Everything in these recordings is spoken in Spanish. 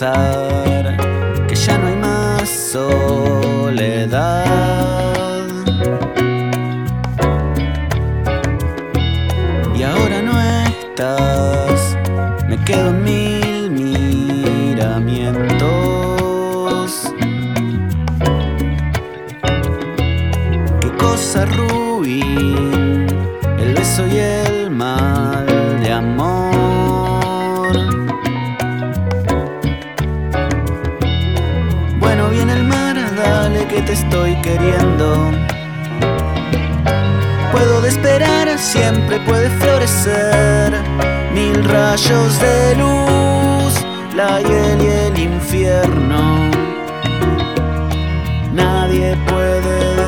que ya no hay más soledad. Y ahora no estás, me quedo en mil miramientos. Qué cosa ruin, el beso y el mal te estoy queriendo. Puedo esperar, siempre puede florecer mil rayos de luz, la hiel y el infierno. Nadie puede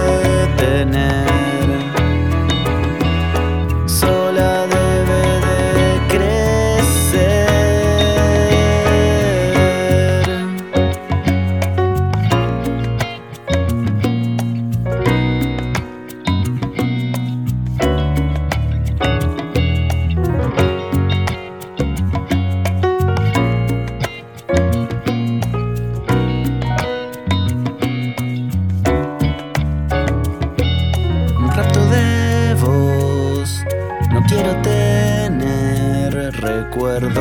quiero tener recuerdos.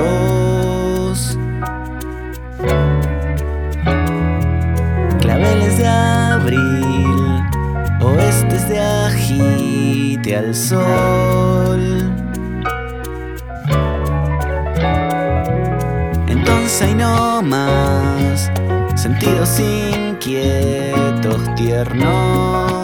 Claveles de abril, oestes de agite al sol. Entonces hay no más sentidos inquietos, tiernos.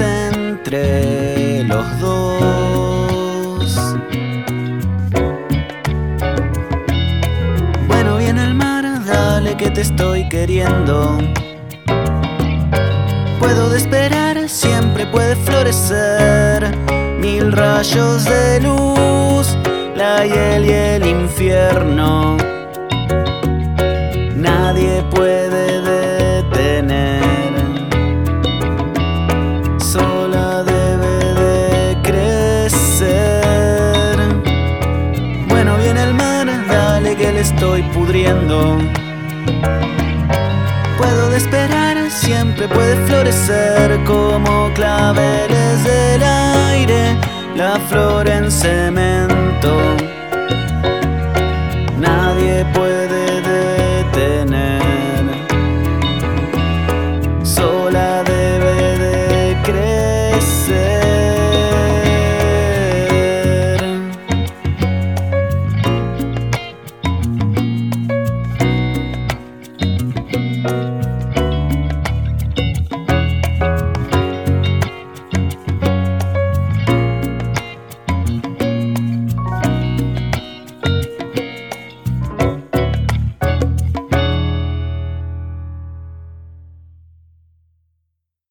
Entre los dos. Bueno, viene el mar, dale que te estoy queriendo. Puedo de esperar, siempre puede florecer mil rayos de luz, la hiel y el infierno le estoy pudriendo. Puedo esperar, siempre puede florecer como claveles del aire, la flor en cemento nadie puede detener. Sola debe de crecer.